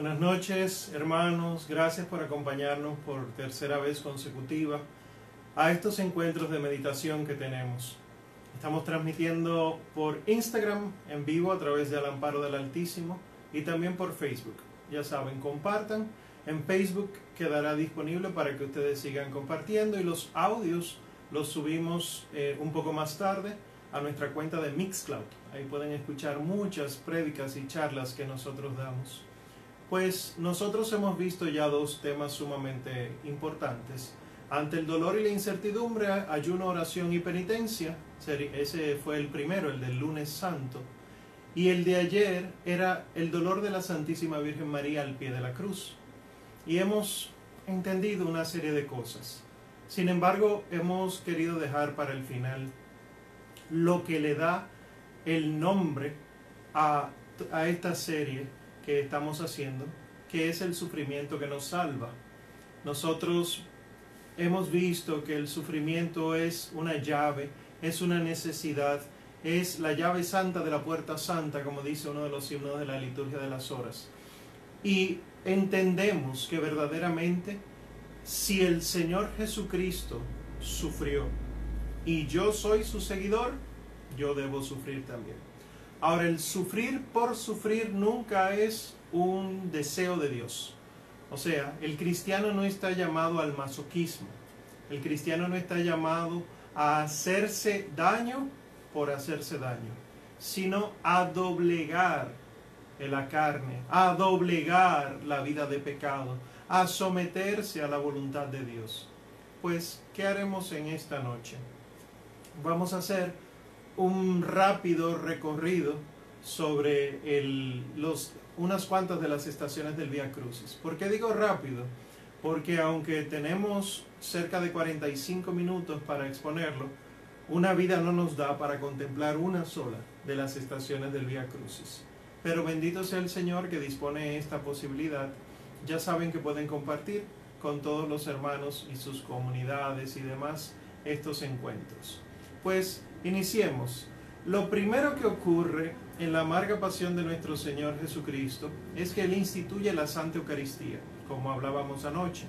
Buenas noches, hermanos. Gracias por acompañarnos por tercera vez consecutiva a estos encuentros de meditación que tenemos. Estamos transmitiendo por Instagram en vivo a través de Al Amparo del Altísimo y también por Facebook. Ya saben, compartan. En Facebook quedará disponible para que ustedes sigan compartiendo y los audios los subimos eh, un poco más tarde a nuestra cuenta de Mixcloud. Ahí pueden escuchar muchas prédicas y charlas que nosotros damos. Pues nosotros hemos visto ya dos temas sumamente importantes. Ante el dolor y la incertidumbre, ayuno, oración y penitencia. Ese fue el primero, el del lunes santo. Y el de ayer era el dolor de la Santísima Virgen María al pie de la cruz. Y hemos entendido una serie de cosas. Sin embargo, hemos querido dejar para el final lo que le da el nombre a, a esta serie que estamos haciendo, que es el sufrimiento que nos salva. Nosotros hemos visto que el sufrimiento es una llave, es una necesidad, es la llave santa de la puerta santa, como dice uno de los himnos de la liturgia de las horas. Y entendemos que verdaderamente si el Señor Jesucristo sufrió y yo soy su seguidor, yo debo sufrir también. Ahora, el sufrir por sufrir nunca es un deseo de Dios. O sea, el cristiano no está llamado al masoquismo. El cristiano no está llamado a hacerse daño por hacerse daño, sino a doblegar la carne, a doblegar la vida de pecado, a someterse a la voluntad de Dios. Pues, ¿qué haremos en esta noche? Vamos a hacer un rápido recorrido sobre el, los, unas cuantas de las estaciones del Vía Crucis. ¿Por qué digo rápido? Porque aunque tenemos cerca de 45 minutos para exponerlo, una vida no nos da para contemplar una sola de las estaciones del Vía Crucis. Pero bendito sea el Señor que dispone esta posibilidad. Ya saben que pueden compartir con todos los hermanos y sus comunidades y demás estos encuentros. Pues Iniciemos. Lo primero que ocurre en la amarga pasión de nuestro Señor Jesucristo es que Él instituye la Santa Eucaristía, como hablábamos anoche.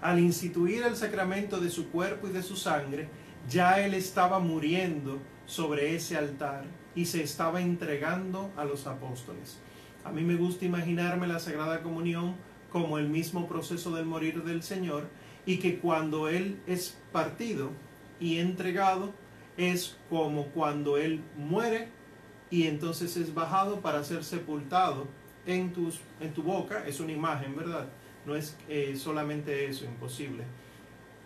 Al instituir el sacramento de su cuerpo y de su sangre, ya Él estaba muriendo sobre ese altar y se estaba entregando a los apóstoles. A mí me gusta imaginarme la Sagrada Comunión como el mismo proceso del morir del Señor y que cuando Él es partido y entregado, es como cuando Él muere y entonces es bajado para ser sepultado en, tus, en tu boca. Es una imagen, ¿verdad? No es eh, solamente eso, imposible.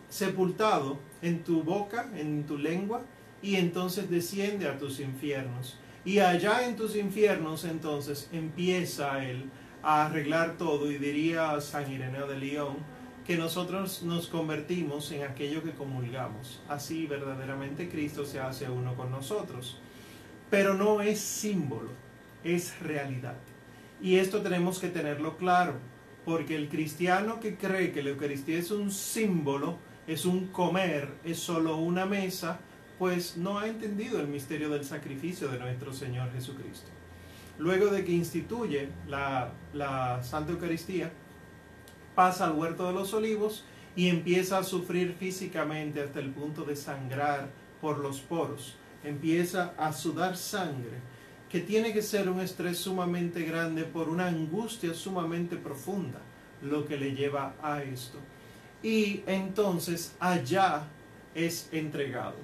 Sepultado en tu boca, en tu lengua, y entonces desciende a tus infiernos. Y allá en tus infiernos entonces empieza Él a arreglar todo y diría San Ireneo de León, que nosotros nos convertimos en aquello que comulgamos. Así verdaderamente Cristo se hace uno con nosotros. Pero no es símbolo, es realidad. Y esto tenemos que tenerlo claro, porque el cristiano que cree que la Eucaristía es un símbolo, es un comer, es solo una mesa, pues no ha entendido el misterio del sacrificio de nuestro Señor Jesucristo. Luego de que instituye la, la Santa Eucaristía, pasa al huerto de los olivos y empieza a sufrir físicamente hasta el punto de sangrar por los poros. Empieza a sudar sangre, que tiene que ser un estrés sumamente grande por una angustia sumamente profunda, lo que le lleva a esto. Y entonces allá es entregado.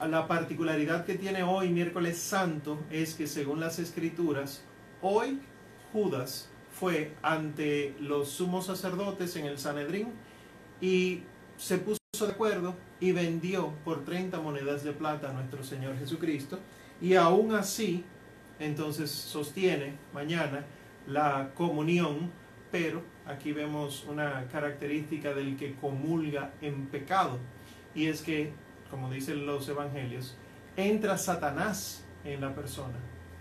La particularidad que tiene hoy, miércoles santo, es que según las escrituras, hoy Judas fue ante los sumos sacerdotes en el Sanedrín y se puso de acuerdo y vendió por 30 monedas de plata a nuestro Señor Jesucristo. Y aún así entonces sostiene mañana la comunión, pero aquí vemos una característica del que comulga en pecado y es que, como dicen los evangelios, entra Satanás en la persona.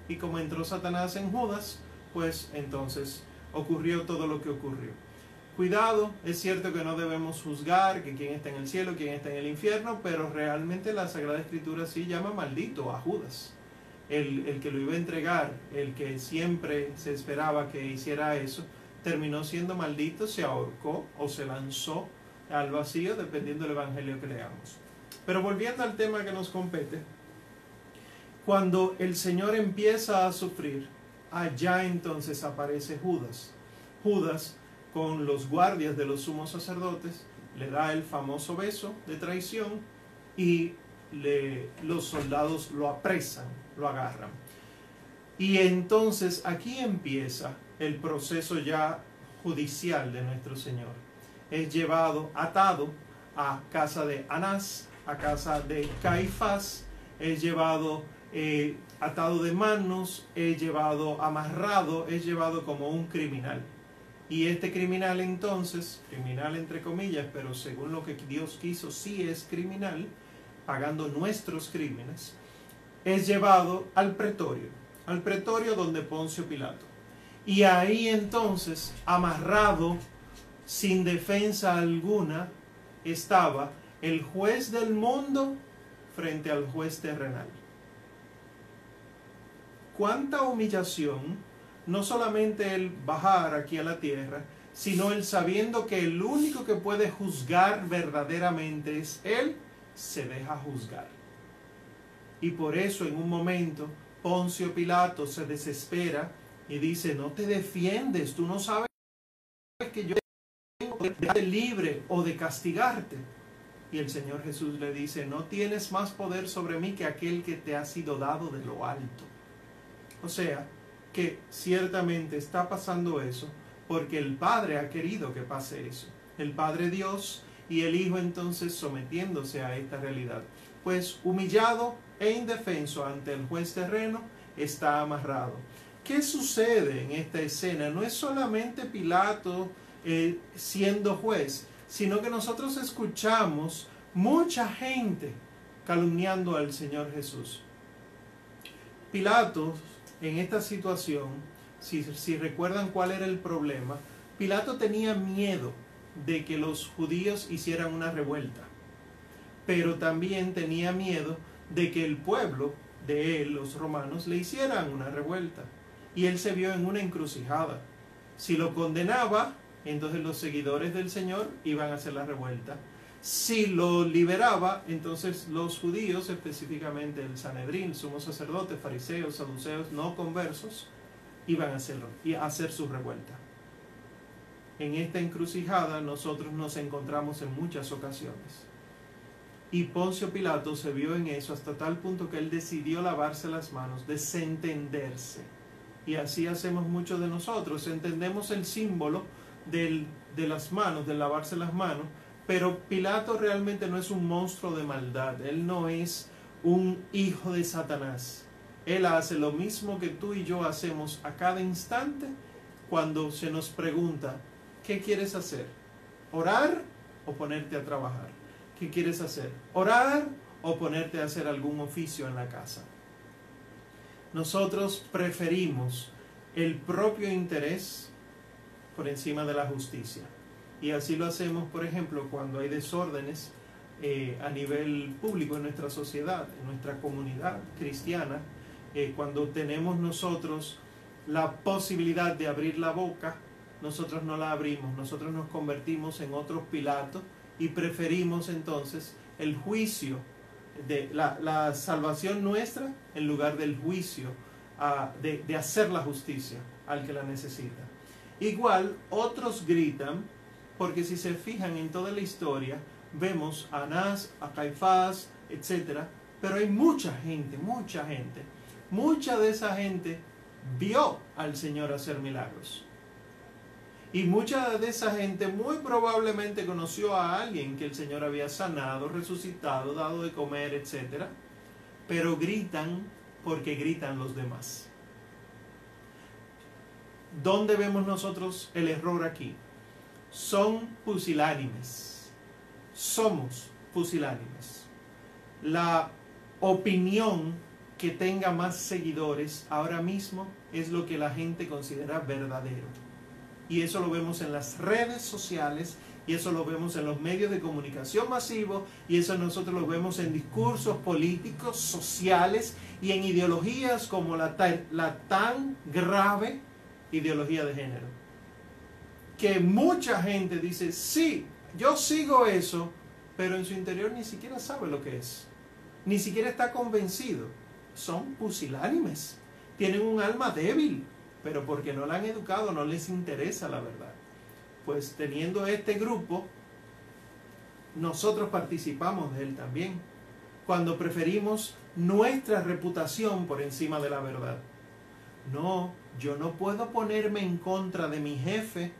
Y como entró Satanás en Judas, pues entonces ocurrió todo lo que ocurrió. Cuidado, es cierto que no debemos juzgar que quién está en el cielo, quién está en el infierno, pero realmente la Sagrada Escritura sí llama maldito a Judas. el, el que lo iba a entregar, el que siempre se esperaba que hiciera eso, terminó siendo maldito, se ahorcó o se lanzó al vacío, dependiendo del evangelio que leamos. Pero volviendo al tema que nos compete, cuando el Señor empieza a sufrir, allá entonces aparece Judas. Judas, con los guardias de los sumos sacerdotes, le da el famoso beso de traición y le, los soldados lo apresan, lo agarran. Y entonces aquí empieza el proceso ya judicial de nuestro Señor. Es llevado atado a casa de Anás, a casa de Caifás, es llevado eh, atado de manos, es llevado amarrado, es llevado como un criminal. Y este criminal entonces, criminal entre comillas, pero según lo que Dios quiso, sí es criminal, pagando nuestros crímenes, es llevado al pretorio, al pretorio donde Poncio Pilato. Y ahí entonces, amarrado, sin defensa alguna, estaba el juez del mundo frente al juez terrenal. Cuánta humillación, no solamente el bajar aquí a la tierra, sino el sabiendo que el único que puede juzgar verdaderamente es Él, se deja juzgar. Y por eso en un momento Poncio Pilato se desespera y dice, no te defiendes, tú no sabes que yo tengo de darte libre o de castigarte. Y el Señor Jesús le dice, no tienes más poder sobre mí que aquel que te ha sido dado de lo alto. Sea, que ciertamente está pasando eso porque el Padre ha querido que pase eso. El Padre Dios y el Hijo entonces sometiéndose a esta realidad. Pues humillado e indefenso ante el juez terreno, está amarrado. ¿Qué sucede en esta escena? No es solamente Pilato eh, siendo juez, sino que nosotros escuchamos mucha gente calumniando al Señor Jesús. Pilato, en esta situación, si, recuerdan cuál era el problema, Pilato tenía miedo de que los judíos hicieran una revuelta, pero también tenía miedo de que el pueblo de él, los romanos, le hicieran una revuelta y él se vio en una encrucijada. Si lo condenaba, entonces los seguidores del Señor iban a hacer la revuelta. Si lo liberaba, entonces los judíos, específicamente el Sanedrín, sumos sacerdotes, fariseos, saduceos, no conversos, iban a hacerlo y a hacer su revuelta. En esta encrucijada nosotros nos encontramos en muchas ocasiones. Y Poncio Pilato se vio en eso hasta tal punto que él decidió lavarse las manos, desentenderse y así hacemos muchos de nosotros. Entendemos el símbolo de las manos, de lavarse las manos, pero Pilato realmente no es un monstruo de maldad, él no es un hijo de Satanás. Él hace lo mismo que tú y yo hacemos a cada instante cuando se nos pregunta, ¿qué quieres hacer? ¿Orar o ponerte a trabajar? ¿Qué quieres hacer? ¿Orar o ponerte a hacer algún oficio en la casa? nosotros preferimos el propio interés por encima de la justicia. Y así lo hacemos, por ejemplo, cuando hay desórdenes eh, a nivel público en nuestra sociedad, en nuestra comunidad cristiana, eh, cuando tenemos nosotros la posibilidad de abrir la boca, nosotros no la abrimos, nosotros nos convertimos en otros Pilatos y preferimos entonces el juicio de la, salvación nuestra en lugar del juicio, de, de hacer la justicia al que la necesita. Igual, otros gritan, porque si se fijan en toda la historia, vemos a Anás, a Caifás, etc. Pero hay mucha gente, mucha gente. Mucha de esa gente vio al Señor hacer milagros. Y mucha de esa gente muy probablemente conoció a alguien que el Señor había sanado, resucitado, dado de comer, etc. Pero gritan porque gritan los demás. ¿Dónde vemos nosotros el error aquí? Son pusilánimes. Somos pusilánimes. La opinión que tenga más seguidores ahora mismo es lo que la gente considera verdadero y eso lo vemos en las redes sociales Y eso lo vemos en los medios de comunicación masivos y eso nosotros lo vemos en discursos políticos, sociales y en ideologías como la, la tan grave ideología de género. Que mucha gente dice, sí, yo sigo eso, pero en su interior ni siquiera sabe lo que es. Ni siquiera está convencido. Son pusilánimes. Tienen un alma débil, pero porque no la han educado no les interesa la verdad. Pues teniendo este grupo, nosotros participamos de él también. Cuando preferimos nuestra reputación por encima de la verdad. No, yo no puedo ponerme en contra de mi jefe.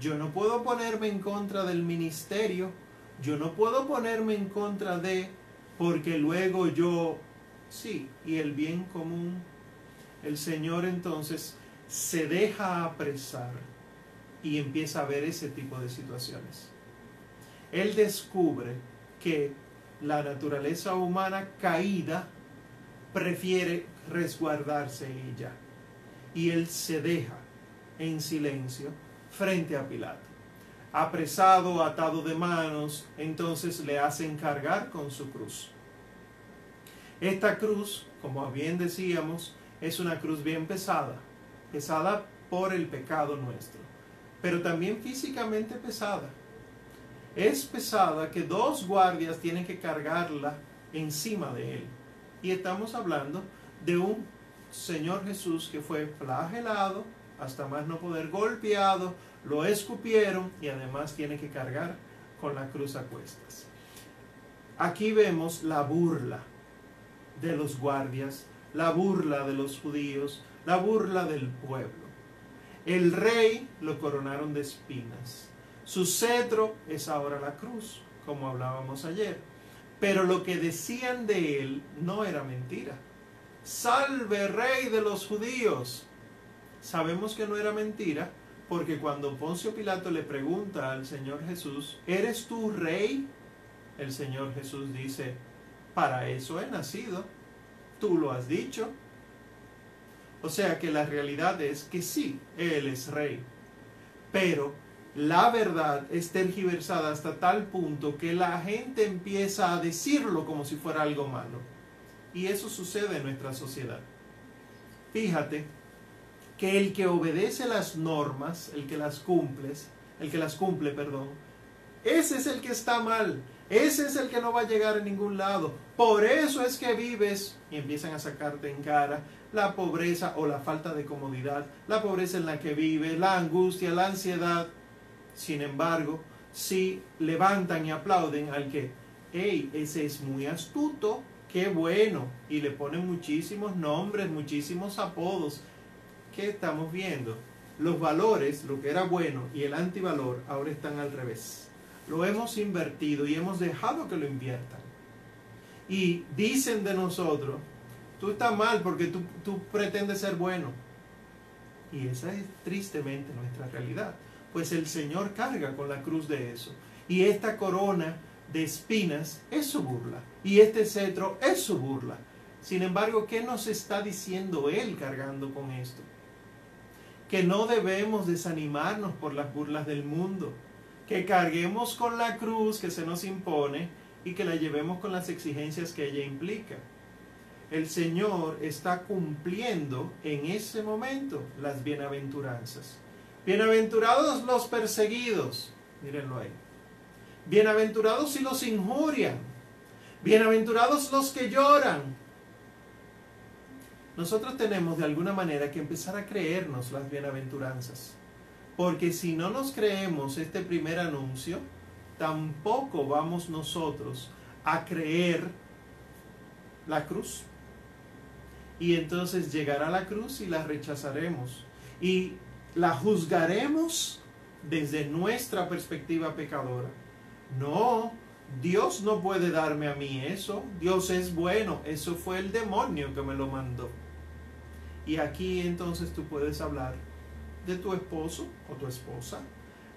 Yo no puedo ponerme en contra del ministerio. Yo no puedo ponerme en contra de, porque luego yo, sí, y el bien común. El Señor entonces se deja apresar y empieza a ver ese tipo de situaciones. Él descubre que la naturaleza humana caída prefiere resguardarse ella y él se deja en silencio frente a Pilato. Apresado, atado de manos, entonces le hacen cargar con su cruz. Esta cruz, como bien decíamos, es una cruz bien pesada, pesada por el pecado nuestro, pero también físicamente pesada. Es pesada que dos guardias tienen que cargarla encima de él. Y estamos hablando de un Señor Jesús que fue flagelado hasta más no poder, golpeado, lo escupieron y además tiene que cargar con la cruz a cuestas. Aquí vemos la burla de los guardias, la burla de los judíos, la burla del pueblo. El rey lo coronaron de espinas. Su cetro es ahora la cruz, como hablábamos ayer. Pero lo que decían de él no era mentira salve rey de los judíos. Sabemos que no era mentira porque cuando Poncio Pilato le pregunta al Señor Jesús, ¿eres tú rey? El Señor Jesús dice, para eso he nacido, tú lo has dicho. O sea que la realidad es que sí, Él es rey, pero la verdad es tergiversada hasta tal punto que la gente empieza a decirlo como si fuera algo malo. Y eso sucede en nuestra sociedad. Fíjate que el que obedece las normas, el que las cumple, el que las cumple, perdón, ese es el que está mal, ese es el que no va a llegar a ningún lado. Por eso es que vives y empiezan a sacarte en cara la pobreza o la falta de comodidad, la pobreza en la que vives, la angustia, la ansiedad. Sin embargo, si levantan y aplauden al que, hey, ese es muy astuto, qué bueno, y le ponen muchísimos nombres, muchísimos apodos. ¿Qué estamos viendo? Los valores, lo que era bueno y el antivalor, ahora están al revés. Lo hemos invertido y hemos dejado que lo inviertan. Y dicen de nosotros, tú estás mal porque tú, tú pretendes ser bueno. Y esa es tristemente nuestra realidad. Pues el Señor carga con la cruz de eso. Y esta corona de espinas es su burla y este cetro es su burla. Sin embargo, ¿qué nos está diciendo Él cargando con esto? Que no debemos desanimarnos por las burlas del mundo, que carguemos con la cruz que se nos impone y que la llevemos con las exigencias que ella implica. El Señor está cumpliendo en ese momento las bienaventuranzas. Bienaventurados los perseguidos, mírenlo ahí. Bienaventurados si los injurian. Bienaventurados los que lloran. Nosotros tenemos de alguna manera que empezar a creernos las bienaventuranzas. Porque si no nos creemos este primer anuncio, tampoco vamos nosotros a creer la cruz. Y entonces llegará la cruz y la rechazaremos. Y la juzgaremos desde nuestra perspectiva pecadora. No, Dios no puede darme a mí eso. Dios es bueno. Eso fue el demonio que me lo mandó. Y aquí entonces tú puedes hablar de tu esposo o tu esposa.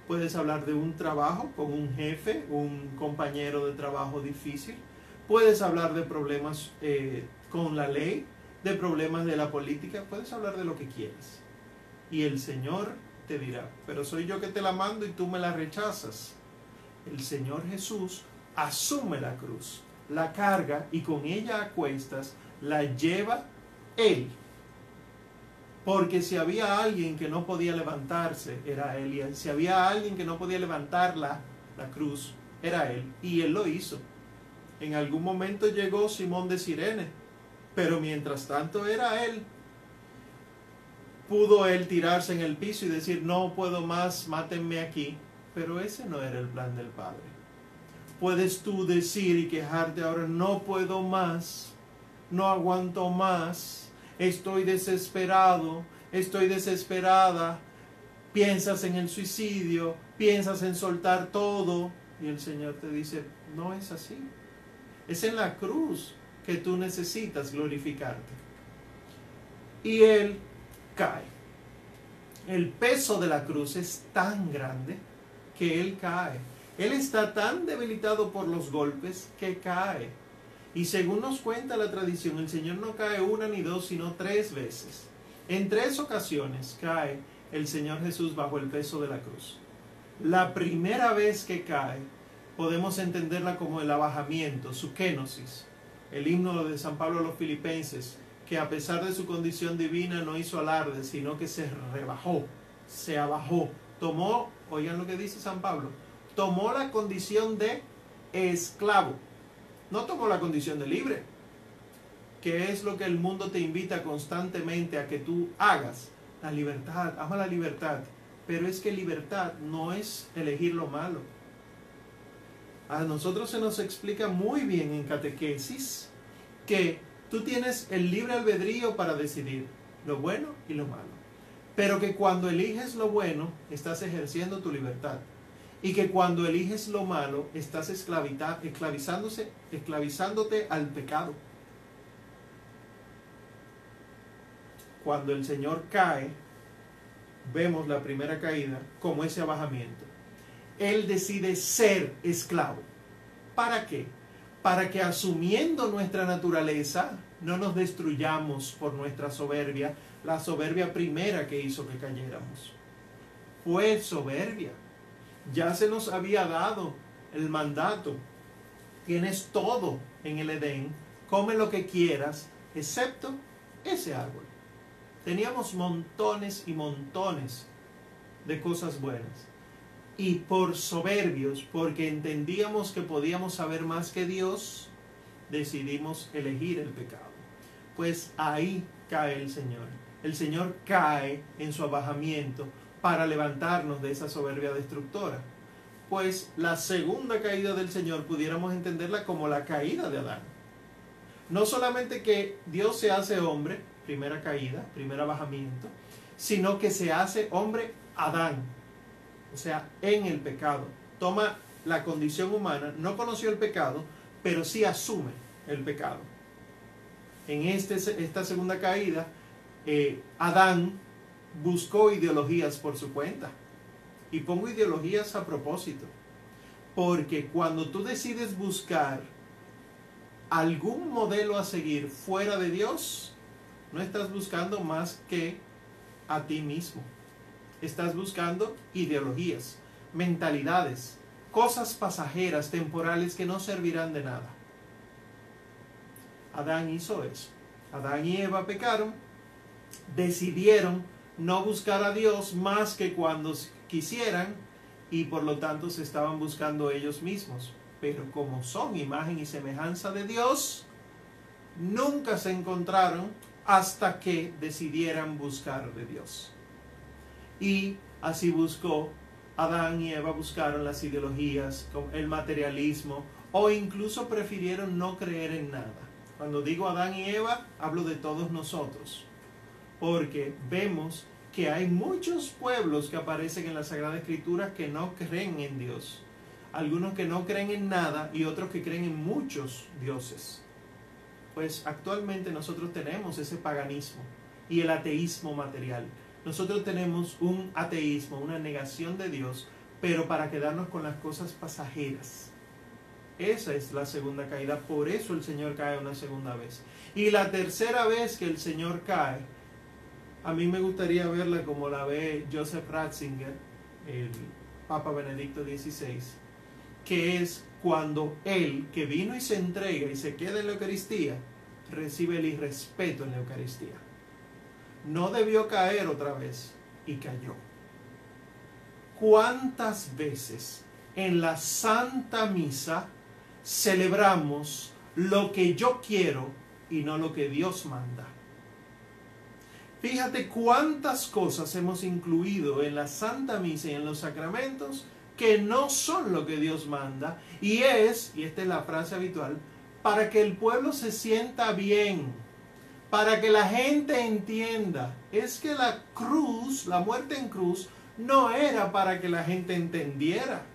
Puedes hablar de un trabajo con un jefe, un compañero de trabajo difícil. Puedes hablar de problemas eh, con la ley, de problemas de la política. Puedes hablar de lo que quieras. Y el Señor te dirá, pero soy yo que te la mando y tú me la rechazas. el Señor Jesús asume la cruz, la carga y con ella a cuestas la lleva Él. Porque si había alguien que no podía levantarse, era Él. Y si había alguien que no podía levantar la, la cruz, era Él. Y Él lo hizo. En algún momento llegó Simón de Sirene, pero mientras tanto era Él. Pudo Él tirarse en el piso y decir, no puedo más, mátenme aquí. Pero ese no era el plan del Padre. Puedes tú decir y quejarte ahora, no puedo más, no aguanto más, estoy desesperado, estoy desesperada, piensas en el suicidio, piensas en soltar todo. Y el Señor te dice, no es así. Es en la cruz que tú necesitas glorificarte. Y Él cae. El peso de la cruz es tan grande que Él cae. Él está tan debilitado por los golpes que cae. Y según nos cuenta la tradición, el Señor no cae una ni dos, sino tres veces. En tres ocasiones cae el Señor Jesús bajo el peso de la cruz. La primera vez que cae, podemos entenderla como el abajamiento, su kenosis, el himno de San Pablo a los filipenses, que a pesar de su condición divina no hizo alarde, sino que se rebajó, se abajó, tomó, oigan lo que dice San Pablo, tomó la condición de esclavo, no tomó la condición de libre, que es lo que el mundo te invita constantemente a que tú hagas, la libertad, ama la libertad, pero es que libertad no es elegir lo malo. A nosotros se nos explica muy bien en catequesis que tú tienes el libre albedrío para decidir lo bueno y lo malo. Pero que cuando eliges lo bueno, estás ejerciendo tu libertad. Y que cuando eliges lo malo, estás esclavizándose, esclavizándote al pecado. Cuando el Señor cae, vemos la primera caída como ese abajamiento. Él decide ser esclavo. ¿Para qué? Para que asumiendo nuestra naturaleza no nos destruyamos por nuestra soberbia, la soberbia primera que hizo que cayéramos. Fue soberbia. Ya se nos había dado el mandato. Tienes todo en el Edén, come lo que quieras, excepto ese árbol. Teníamos montones y montones de cosas buenas. Y por soberbios, porque entendíamos que podíamos saber más que Dios, decidimos elegir el pecado. Pues ahí cae el Señor. El Señor cae en su abajamiento para levantarnos de esa soberbia destructora. Pues la segunda caída del Señor pudiéramos entenderla como la caída de Adán. No solamente que Dios se hace hombre, primera caída, primer abajamiento, sino que se hace hombre Adán, o sea, en el pecado. Toma la condición humana, no conoció el pecado, pero sí asume el pecado. En este, esta segunda caída, eh, Adán buscó ideologías por su cuenta. Y pongo ideologías a propósito. Porque cuando tú decides buscar algún modelo a seguir fuera de Dios, no estás buscando más que a ti mismo. Estás buscando ideologías, mentalidades, cosas pasajeras, temporales que no servirán de nada. Adán hizo eso. Adán y Eva pecaron, decidieron no buscar a Dios más que cuando quisieran y por lo tanto se estaban buscando ellos mismos. Pero como son imagen y semejanza de Dios, nunca se encontraron hasta que decidieran buscar de Dios. Y así buscó Adán y Eva buscaron las ideologías, el materialismo, o incluso prefirieron no creer en nada. Cuando digo Adán y Eva, hablo de todos nosotros, porque vemos que hay muchos pueblos que aparecen en la Sagrada Escritura que no creen en Dios. Algunos que no creen en nada y otros que creen en muchos dioses pues actualmente nosotros tenemos ese paganismo y el ateísmo material. Nosotros tenemos un ateísmo, una negación de Dios, pero para quedarnos con las cosas pasajeras. Esa es la segunda caída, por eso el Señor cae una segunda vez. Y la tercera vez que el Señor cae, a mí me gustaría verla como la ve Joseph Ratzinger, el Papa Benedicto XVI, que es cuando Él, que vino y se entrega y se queda en la Eucaristía, recibe el irrespeto en la Eucaristía. No debió caer otra vez y cayó. ¿Cuántas veces en la Santa Misa celebramos lo que yo quiero y no lo que Dios manda? Fíjate cuántas cosas hemos incluido en la Santa Misa y en los sacramentos que no son lo que Dios manda. Y es, y esta es la frase habitual, para que el pueblo se sienta bien, para que la gente entienda. Es que la cruz, la muerte en cruz, no era para que la gente entendiera.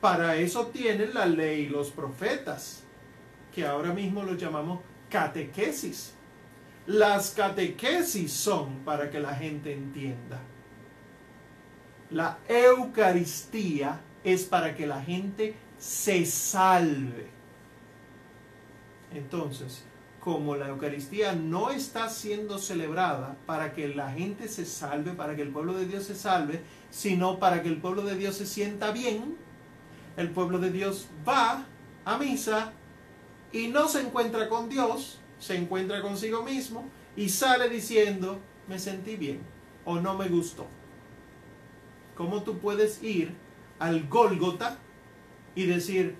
Para eso tienen la ley y los profetas, que ahora mismo los llamamos catequesis. Las catequesis son para que la gente entienda. La Eucaristía es para que la gente se salve. Entonces, como la Eucaristía no está siendo celebrada para que la gente se salve, para que el pueblo de Dios se salve, sino para que el pueblo de Dios se sienta bien, el pueblo de Dios va a misa y no se encuentra con Dios, se encuentra consigo mismo y sale diciendo, me sentí bien o no me gustó. ¿Cómo tú puedes ir al Gólgota y decir,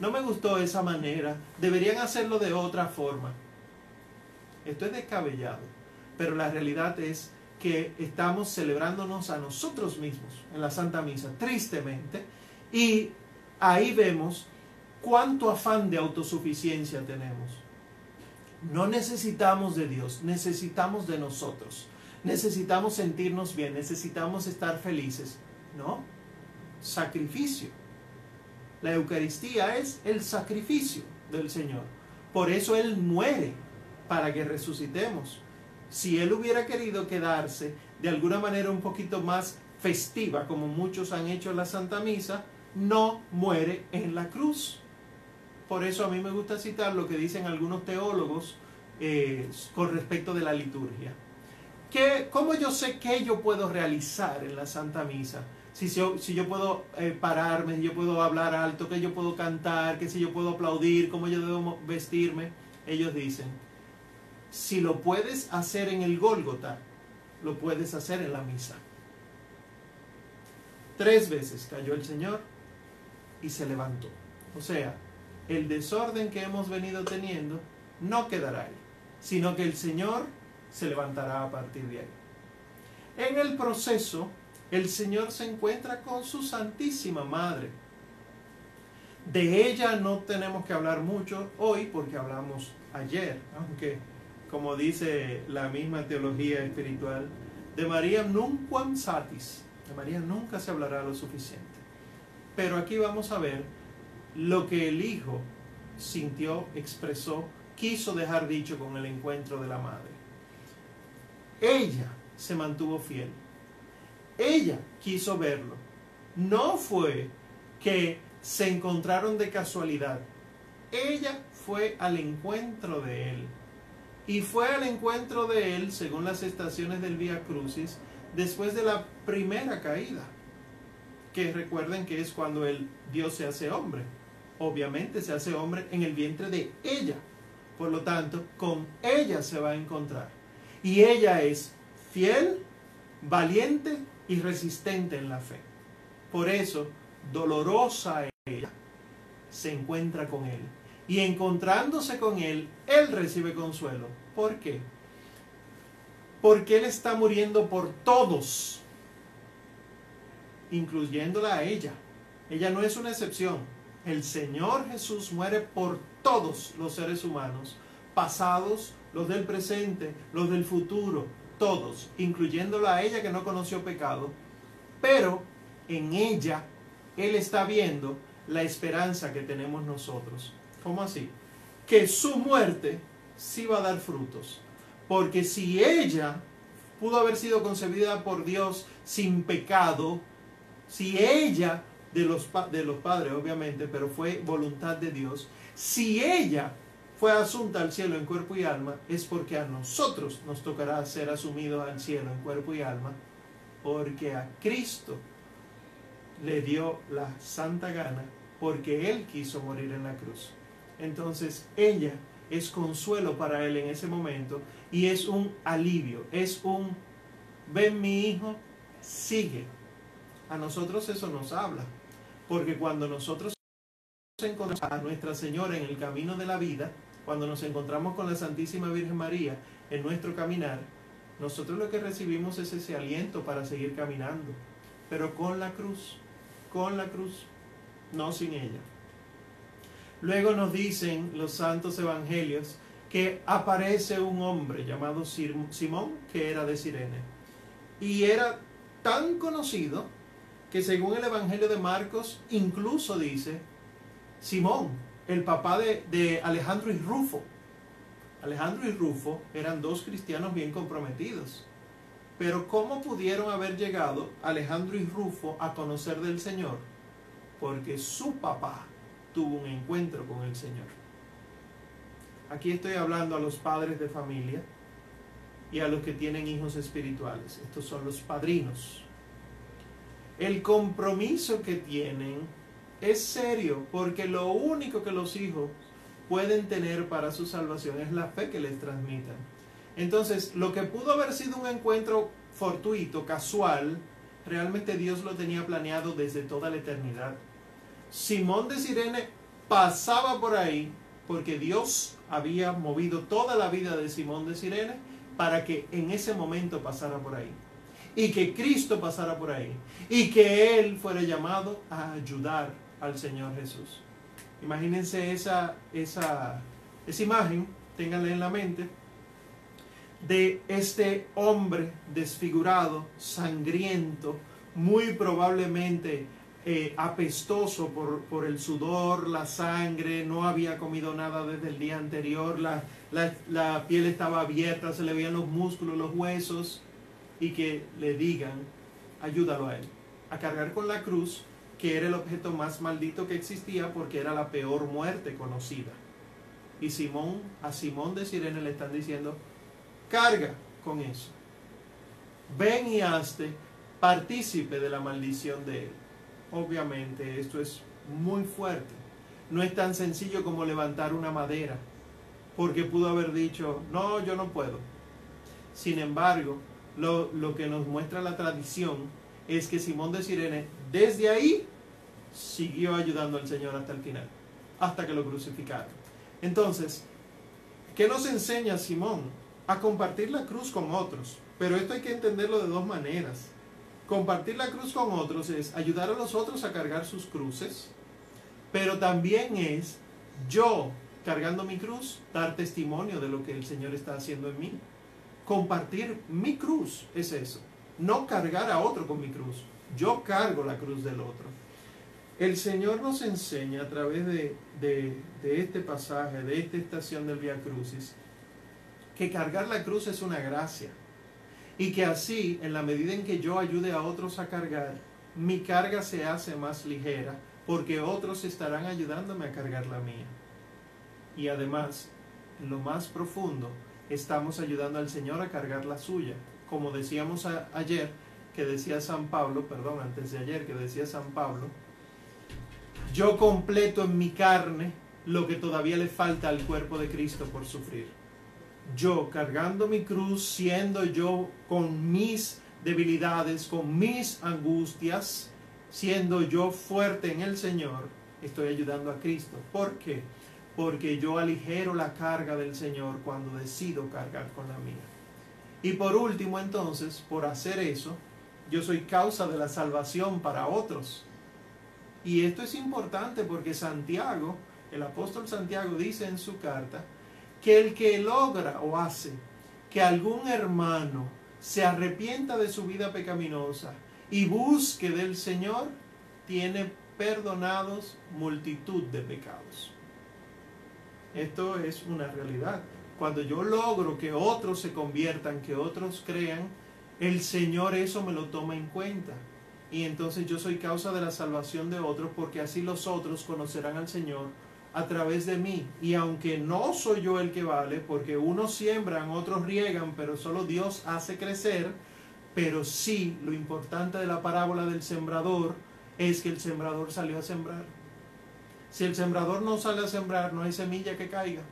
no me gustó esa manera, deberían hacerlo de otra forma? Esto es descabellado, pero la realidad es que estamos celebrándonos a nosotros mismos en la Santa Misa, tristemente, y ahí vemos cuánto afán de autosuficiencia tenemos. No necesitamos de Dios, necesitamos de nosotros. Necesitamos sentirnos bien, necesitamos estar felices. ¿No? Sacrificio. La Eucaristía es el sacrificio del Señor. Por eso Él muere, para que resucitemos. Si Él hubiera querido quedarse de alguna manera un poquito más festiva, como muchos han hecho en la Santa Misa, no muere en la cruz. Por eso a mí me gusta citar lo que dicen algunos teólogos eh, con respecto de la liturgia. ¿Qué, ¿Cómo yo sé qué yo puedo realizar en la Santa Misa? Si yo, si yo puedo eh, pararme, si yo puedo hablar alto, que yo puedo cantar, que si yo puedo aplaudir, cómo yo debo vestirme. Ellos dicen, si lo puedes hacer en el Gólgota, lo puedes hacer en la misa. Tres veces cayó el Señor y se levantó. O sea, el desorden que hemos venido teniendo no quedará ahí, sino que el Señor se levantará a partir de ahí. En el proceso, el Señor se encuentra con su Santísima Madre. De ella no tenemos que hablar mucho hoy porque hablamos ayer, aunque como dice la misma teología espiritual, de María nunquam satis, de María nunca se hablará lo suficiente. Pero aquí vamos a ver lo que el Hijo sintió, expresó, quiso dejar dicho con el encuentro de la Madre. Ella se mantuvo fiel. Ella quiso verlo. No fue que se encontraron de casualidad. Ella fue al encuentro de él. Y fue al encuentro de él, según las estaciones del Vía Crucis, después de la primera caída. Que recuerden que es cuando el Dios se hace hombre obviamente se hace hombre en el vientre de ella. Por lo tanto, con ella se va a encontrar. Y ella es fiel, valiente y resistente en la fe. Por eso, dolorosa ella, se encuentra con él. Y encontrándose con él, él recibe consuelo. ¿Por qué? Porque él está muriendo por todos, incluyéndola a ella. Ella no es una excepción el Señor Jesús muere por todos los seres humanos, pasados, los del presente, los del futuro, todos, incluyéndola a ella que no conoció pecado, pero en ella Él está viendo la esperanza que tenemos nosotros. ¿Cómo así? Que su muerte sí va a dar frutos. Porque si ella pudo haber sido concebida por Dios sin pecado, si ella de los, de los padres, obviamente, pero fue voluntad de Dios. Si ella fue asunta al cielo en cuerpo y alma, es porque a nosotros nos tocará ser asumidos al cielo en cuerpo y alma, porque a Cristo le dio la santa gana porque Él quiso morir en la cruz. Entonces ella es consuelo para Él en ese momento y es un alivio, es un, ven mi hijo, sigue. A nosotros eso nos habla, porque cuando nosotros encontramos a Nuestra Señora en el camino de la vida, cuando nos encontramos con la Santísima Virgen María en nuestro caminar, nosotros lo que recibimos es ese aliento para seguir caminando, pero con la cruz, con la cruz, no sin ella. Luego nos dicen los santos evangelios que aparece un hombre llamado Simón que era de Sirene. Y era tan conocido que según el Evangelio de Marcos incluso dice, Simón, el papá de, de Alejandro y Rufo, Alejandro y Rufo eran dos cristianos bien comprometidos. Pero ¿cómo pudieron haber llegado Alejandro y Rufo a conocer del Señor? Porque su papá tuvo un encuentro con el Señor. Aquí estoy hablando a los padres de familia y a los que tienen hijos espirituales. Estos son los padrinos. El compromiso que tienen es serio porque lo único que los hijos pueden tener para su salvación es la fe que les transmitan. Entonces, lo que pudo haber sido un encuentro fortuito, casual, realmente Dios lo tenía planeado desde toda la eternidad. Simón de Sirene pasaba por ahí porque Dios había movido toda la vida de Simón de Sirene para que en ese momento pasara por ahí. Y que Cristo pasara por ahí. Y que Él fuera llamado a ayudar al Señor Jesús. Imagínense esa, esa, esa imagen, ténganla en la mente, de este hombre desfigurado, sangriento, muy probablemente eh, apestoso por, por, el sudor, la sangre, no había comido nada desde el día anterior, la, la, la, piel estaba abierta, se le veían los músculos, los huesos, y que le digan, ayúdalo a él, a cargar con la cruz que era el objeto más maldito que existía porque era la peor muerte conocida. Y Simón, a Simón de Sirene le están diciendo, carga con eso. Ven y hazte partícipe de la maldición de él. Obviamente esto es muy fuerte. No es tan sencillo como levantar una madera, porque pudo haber dicho, no, yo no puedo. Sin embargo, lo, lo que nos muestra la tradición es que Simón de Sirene, desde ahí, siguió ayudando al Señor hasta el final, hasta que lo crucificaron. Entonces, ¿qué nos enseña Simón? A compartir la cruz con otros. Pero esto hay que entenderlo de dos maneras. Compartir la cruz con otros es ayudar a los otros a cargar sus cruces, pero también es yo cargando mi cruz, dar testimonio de lo que el Señor está haciendo en mí. Compartir mi cruz es eso. No cargar a otro con mi cruz. Yo cargo la cruz del otro. El Señor nos enseña a través de, este pasaje, de esta estación del Via Crucis, que cargar la cruz es una gracia. Y que así, en la medida en que yo ayude a otros a cargar, mi carga se hace más ligera, porque otros estarán ayudándome a cargar la mía. Y además, en lo más profundo, estamos ayudando al Señor a cargar la suya. Como decíamos ayer, que decía San Pablo, perdón, antes de ayer, que decía San Pablo, yo completo en mi carne lo que todavía le falta al cuerpo de Cristo por sufrir. Yo cargando mi cruz, siendo yo con mis debilidades, con mis angustias, siendo yo fuerte en el Señor, estoy ayudando a Cristo. ¿Por qué? Porque yo aligero la carga del Señor cuando decido cargar con la mía. Y por último, entonces, por hacer eso, yo soy causa de la salvación para otros. Y esto es importante porque Santiago, el apóstol Santiago dice en su carta, que el que logra o hace que algún hermano se arrepienta de su vida pecaminosa y busque del Señor, tiene perdonados multitud de pecados. Esto es una realidad. Cuando yo logro que otros se conviertan, que otros crean, el Señor eso me lo toma en cuenta y entonces yo soy causa de la salvación de otros porque así los otros conocerán al Señor a través de mí. Y aunque no soy yo el que vale, porque unos siembran, otros riegan, pero solo Dios hace crecer, pero sí lo importante de la parábola del sembrador es que el sembrador salió a sembrar. Si el sembrador no sale a sembrar, no hay semilla que caiga.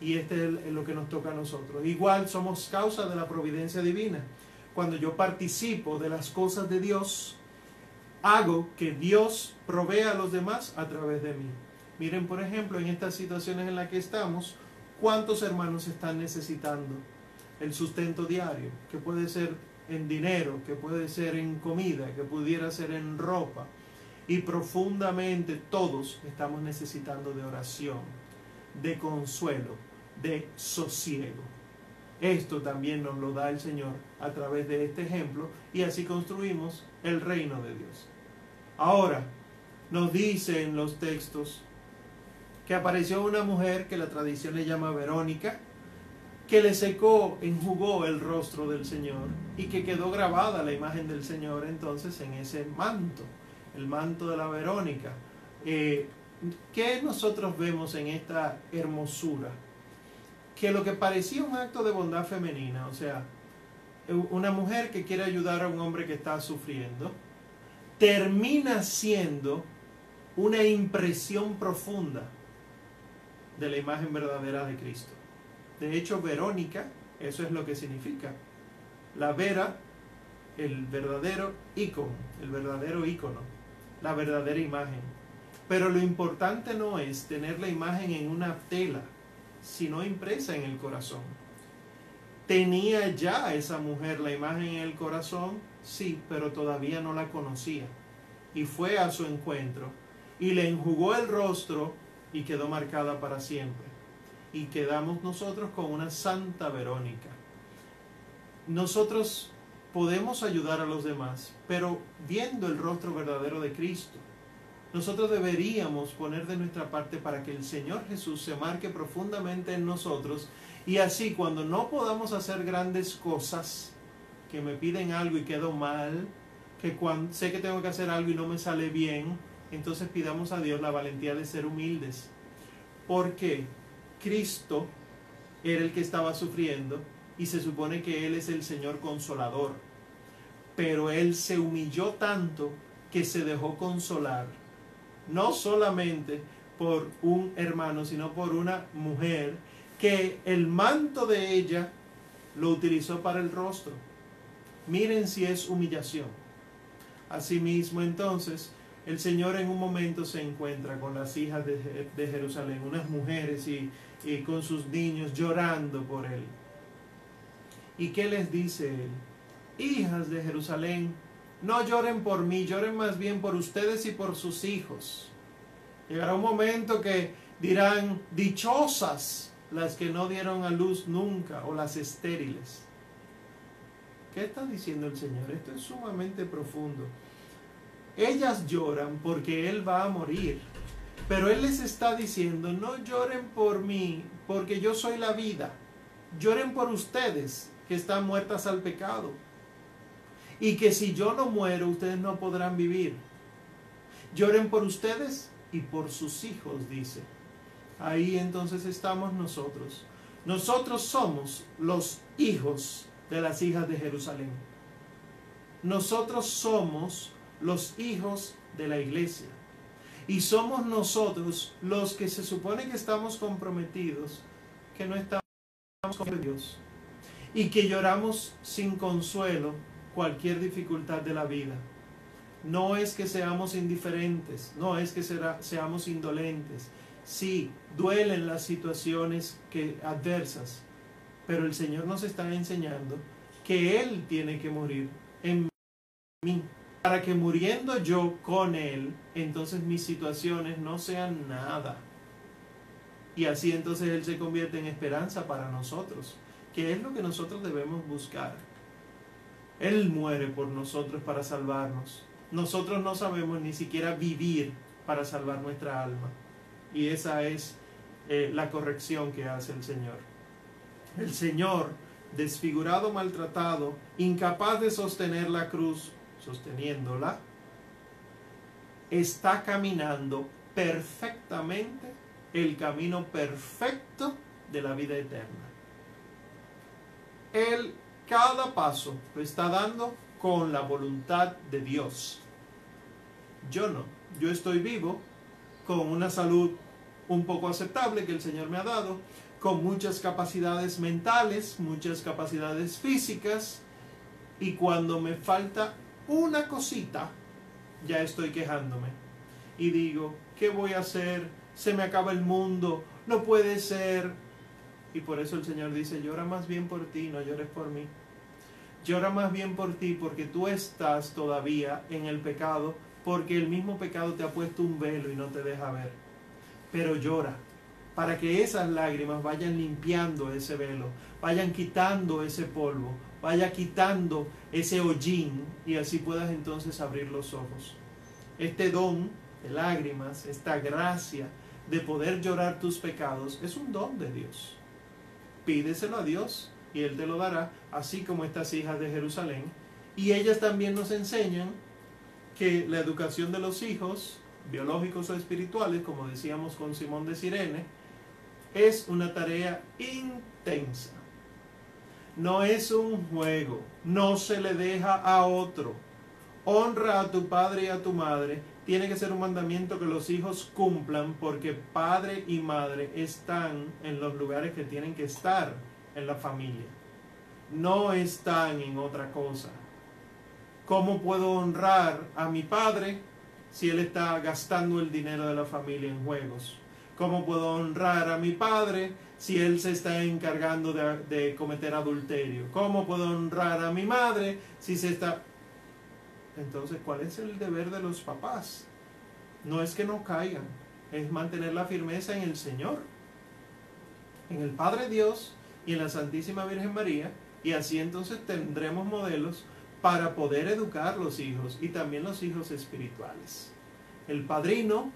Y este es lo que nos toca a nosotros. Igual somos causa de la providencia divina. Cuando yo participo de las cosas de Dios, hago que Dios provea a los demás a través de mí. Miren, por ejemplo, en estas situaciones en las que estamos, ¿cuántos hermanos están necesitando el sustento diario? Que puede ser en dinero, que puede ser en comida, que pudiera ser en ropa. Y profundamente todos estamos necesitando de oración, de consuelo, de sosiego. Esto también nos lo da el Señor a través de este ejemplo y así construimos el reino de Dios. Ahora, nos dice en los textos que apareció una mujer que la tradición le llama Verónica, que le secó, enjugó el rostro del Señor y que quedó grabada la imagen del Señor entonces en ese manto, el manto de la Verónica. Eh, ¿Qué nosotros vemos en esta hermosura? Que lo que parecía un acto de bondad femenina, o sea, una mujer que quiere ayudar a un hombre que está sufriendo, termina siendo una impresión profunda de la imagen verdadera de Cristo. De hecho, Verónica, eso es lo que significa. La vera, el verdadero ícono, el verdadero ícono, la verdadera imagen. Pero lo importante no es tener la imagen en una tela, sino impresa en el corazón. ¿Tenía ya esa mujer la imagen en el corazón? Sí, pero todavía no la conocía. Y fue a su encuentro y le enjugó el rostro y quedó marcada para siempre y quedamos nosotros con una Santa Verónica. Nosotros podemos ayudar a los demás, pero viendo el rostro verdadero de Cristo. Nosotros deberíamos poner de nuestra parte para que el Señor Jesús se marque profundamente en nosotros y así cuando no podamos hacer grandes cosas, que me piden algo y quedo mal, que cuando sé que tengo que hacer algo y no me sale bien, entonces pidamos a Dios la valentía de ser humildes. ¿Por qué? Cristo era el que estaba sufriendo y se supone que Él es el Señor consolador. Pero Él se humilló tanto que se dejó consolar, no solamente por un hermano, sino por una mujer que el manto de ella lo utilizó para el rostro. Miren si es humillación. Asimismo, entonces, el Señor en un momento se encuentra con las hijas de, de Jerusalén, unas mujeres y y con sus niños llorando por él. ¿Y qué les dice él? Hijas de Jerusalén, no lloren por mí, lloren más bien por ustedes y por sus hijos. Llegará un momento que dirán, dichosas las que no dieron a luz nunca o las estériles. ¿Qué está diciendo el Señor? Esto es sumamente profundo. Ellas lloran porque Él va a morir. Pero Él les está diciendo, no lloren por mí, porque yo soy la vida. Lloren por ustedes, que están muertas al pecado. Y que si yo no muero, ustedes no podrán vivir. Lloren por ustedes y por sus hijos, dice. Ahí entonces estamos nosotros. Nosotros somos los hijos de las hijas de Jerusalén. Nosotros somos los hijos de la iglesia. Y somos nosotros los que se supone que estamos comprometidos, que no estamos con Dios. Y que lloramos sin consuelo cualquier dificultad de la vida. No es que seamos indiferentes, no es que seamos indolentes. Sí, duelen las situaciones que, adversas, pero el Señor nos está enseñando que Él tiene que morir en mí para que muriendo yo con Él, entonces mis situaciones no sean nada. Y así entonces Él se convierte en esperanza para nosotros, que es lo que nosotros debemos buscar. Él muere por nosotros para salvarnos. Nosotros no sabemos ni siquiera vivir para salvar nuestra alma. Y esa es eh, la corrección que hace el Señor. El Señor, desfigurado, maltratado, incapaz de sostener la cruz, sosteniéndola, está caminando perfectamente el camino perfecto de la vida eterna. Él cada paso lo está dando con la voluntad de Dios. Yo no, yo estoy vivo con una salud un poco aceptable que el Señor me ha dado, con muchas capacidades mentales, muchas capacidades físicas, y cuando me falta una cosita, ya estoy quejándome. Y digo, ¿qué voy a hacer? Se me acaba el mundo, no puede ser. Y por eso el Señor dice, llora más bien por ti, no llores por mí. Llora más bien por ti porque tú estás todavía en el pecado, porque el mismo pecado te ha puesto un velo y no te deja ver. Pero llora, para que esas lágrimas vayan limpiando ese velo, vayan quitando ese polvo, vaya quitando ese hollín y así puedas entonces abrir los ojos. Este don de lágrimas, esta gracia de poder llorar tus pecados, es un don de Dios. Pídeselo a Dios y Él te lo dará, así como estas hijas de Jerusalén. Y ellas también nos enseñan que la educación de los hijos, biológicos o espirituales, como decíamos con Simón de Sirene, es una tarea intensa. No es un juego, no se le deja a otro. Honra a tu padre y a tu madre. Tiene que ser un mandamiento que los hijos cumplan porque padre y madre están en los lugares que tienen que estar en la familia. No están en otra cosa. ¿Cómo puedo honrar a mi padre si él está gastando el dinero de la familia en juegos? ¿Cómo puedo honrar a mi padre si él se está encargando de, cometer adulterio? ¿Cómo puedo honrar a mi madre si se está... Entonces, ¿cuál es el deber de los papás? No es que no caigan, es mantener la firmeza en el Señor, en el Padre Dios y en la Santísima Virgen María, y así entonces tendremos modelos para poder educar los hijos y también los hijos espirituales. El padrino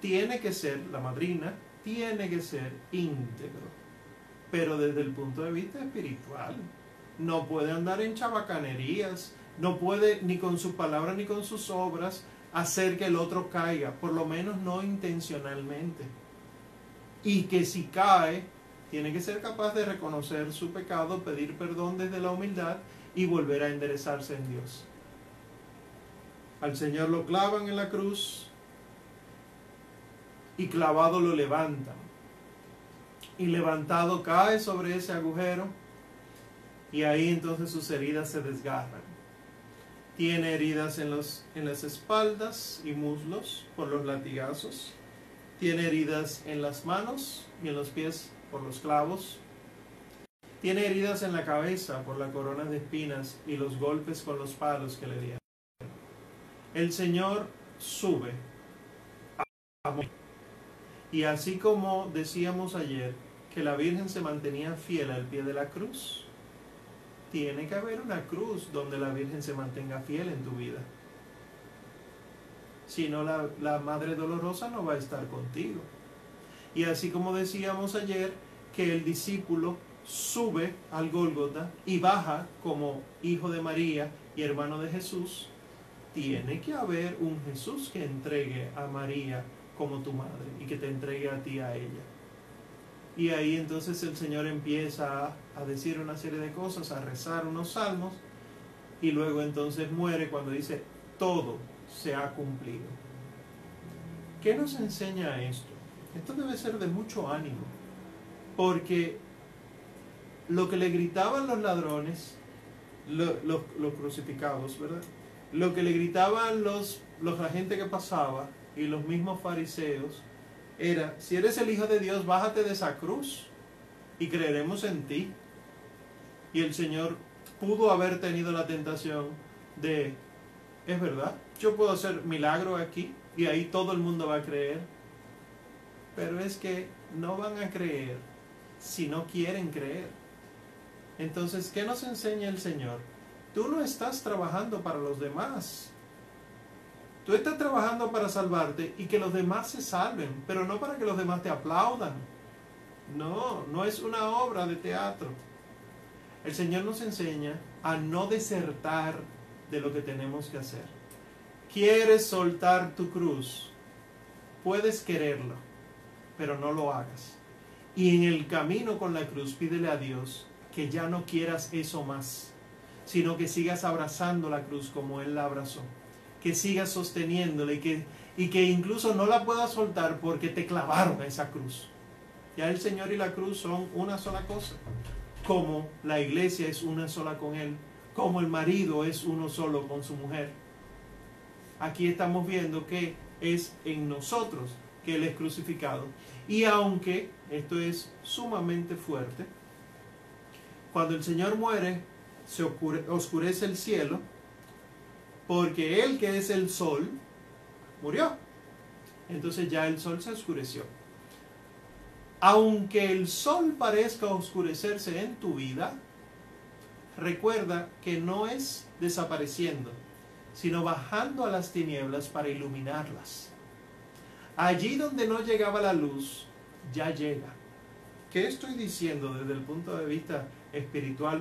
tiene que ser, la madrina, tiene que ser íntegro, pero desde el punto de vista espiritual. No puede andar en chabacanerías, no puede ni con sus palabras ni con sus obras hacer que el otro caiga, por lo menos no intencionalmente. Y que si cae, tiene que ser capaz de reconocer su pecado, pedir perdón desde la humildad y volver a enderezarse en Dios. Al Señor lo clavan en la cruz, y clavado lo levantan. Y levantado cae sobre ese agujero y ahí entonces sus heridas se desgarran. Tiene heridas en, los, en las espaldas y muslos por los latigazos. Tiene heridas en las manos y en los pies por los clavos. Tiene heridas en la cabeza por la corona de espinas y los golpes con los palos que le dieron. El Señor sube y así como decíamos ayer que la Virgen se mantenía fiel al pie de la cruz, tiene que haber una cruz donde la Virgen se mantenga fiel en tu vida. Si no, la, la Madre Dolorosa no va a estar contigo. Y así como decíamos ayer que el discípulo sube al Gólgota y baja como hijo de María y hermano de Jesús, tiene que haber un Jesús que entregue a María como tu madre y que te entregue a ti a ella. Y ahí entonces el Señor empieza a, decir una serie de cosas, a rezar unos salmos y luego entonces muere cuando dice, todo se ha cumplido. ¿Qué nos enseña esto? Esto debe ser de mucho ánimo, porque lo que le gritaban los ladrones, los crucificados, ¿verdad? Lo que le gritaban los, la gente que pasaba, y los mismos fariseos era, si eres el Hijo de Dios, bájate de esa cruz y creeremos en ti. Y el Señor pudo haber tenido la tentación de, es verdad, yo puedo hacer milagro aquí y ahí todo el mundo va a creer. Pero es que no van a creer si no quieren creer. Entonces, ¿qué nos enseña el Señor? Tú no estás trabajando para los demás, Tú estás trabajando para salvarte y que los demás se salven, pero no para que los demás te aplaudan. No, no es una obra de teatro. El Señor nos enseña a no desertar de lo que tenemos que hacer. ¿Quieres soltar tu cruz? Puedes quererlo, pero no lo hagas. Y en el camino con la cruz pídele a Dios que ya no quieras eso más, sino que sigas abrazando la cruz como Él la abrazó que sigas sosteniéndole y que, y que incluso no la puedas soltar porque te clavaron a esa cruz. Ya el Señor y la cruz son una sola cosa, como la iglesia es una sola con Él, como el marido es uno solo con su mujer. Aquí estamos viendo que es en nosotros que Él es crucificado. Y aunque esto es sumamente fuerte, cuando el Señor muere, se oscurece el cielo, porque Él que es el sol, murió. Entonces ya el sol se oscureció. Aunque el sol parezca oscurecerse en tu vida, recuerda que no es desapareciendo, sino bajando a las tinieblas para iluminarlas. Allí donde no llegaba la luz, ya llega. ¿Qué estoy diciendo desde el punto de vista espiritual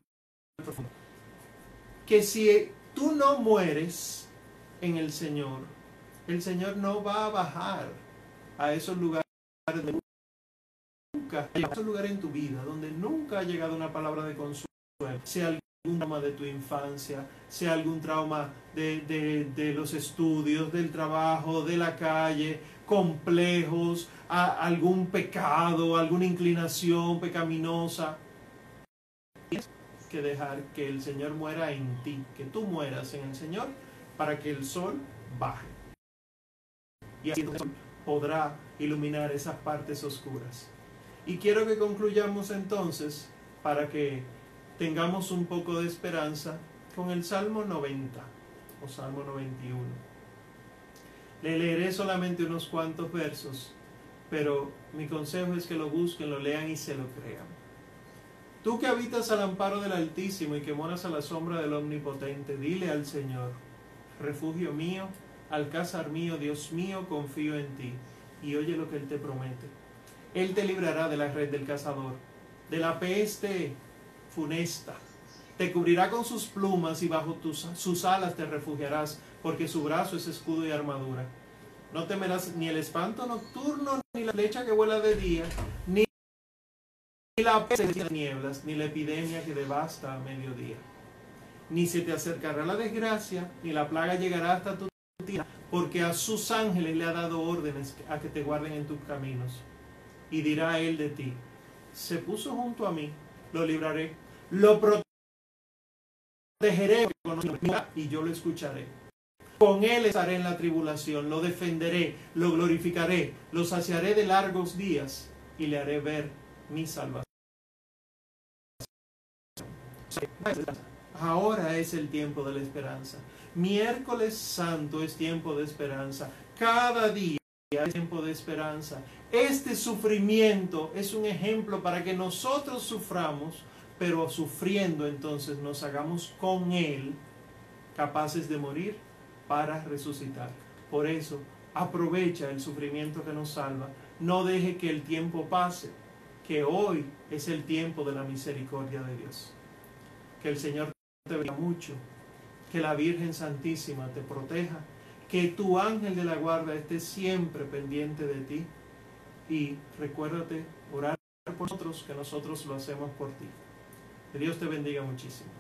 Que si tú no mueres en el Señor, el Señor no va a bajar a esos lugares nunca, a esos en tu vida donde nunca ha llegado una palabra de consuelo, sea algún trauma de tu infancia, sea algún trauma de, de los estudios, del trabajo, de la calle, complejos, algún pecado, alguna inclinación pecaminosa. Que dejar que el Señor muera en ti, que tú mueras en el Señor para que el sol baje y así podrá iluminar esas partes oscuras. Y quiero que concluyamos entonces para que tengamos un poco de esperanza con el Salmo 90 o Salmo 91. Le leeré solamente unos cuantos versos, pero mi consejo es que lo busquen, lo lean y se lo crean. Tú que habitas al amparo del Altísimo y que moras a la sombra del Omnipotente, dile al Señor, refugio mío, Alcázar mío, Dios mío, confío en ti. Y oye lo que Él te promete. Él te librará de la red del cazador, de la peste funesta. Te cubrirá con sus plumas y bajo sus alas te refugiarás, porque su brazo es escudo y armadura. No temerás ni el espanto nocturno, ni la flecha que vuela de día, la nieblas, ni la epidemia que devasta a mediodía. Ni se te acercará la desgracia, ni la plaga llegará hasta tu porque a sus ángeles le ha dado órdenes a que te guarden en tus caminos. Y dirá él de ti, se puso junto a mí, lo libraré, lo protegeré y yo lo escucharé. Con él estaré en la tribulación, lo defenderé, lo glorificaré, lo saciaré de largos días y le haré ver mi salvación. Ahora es el tiempo de la esperanza. Miércoles Santo es tiempo de esperanza. Cada día es tiempo de esperanza. Este sufrimiento es un ejemplo para que nosotros suframos, pero sufriendo entonces nos hagamos con Él capaces de morir para resucitar. Por eso, aprovecha el sufrimiento que nos salva. No deje que el tiempo pase, que hoy es el tiempo de la misericordia de Dios. Que el Señor te bendiga mucho que la Virgen Santísima te proteja, que tu ángel de la guarda esté siempre pendiente de ti y recuérdate orar por nosotros, que nosotros lo hacemos por ti. Dios te bendiga muchísimo.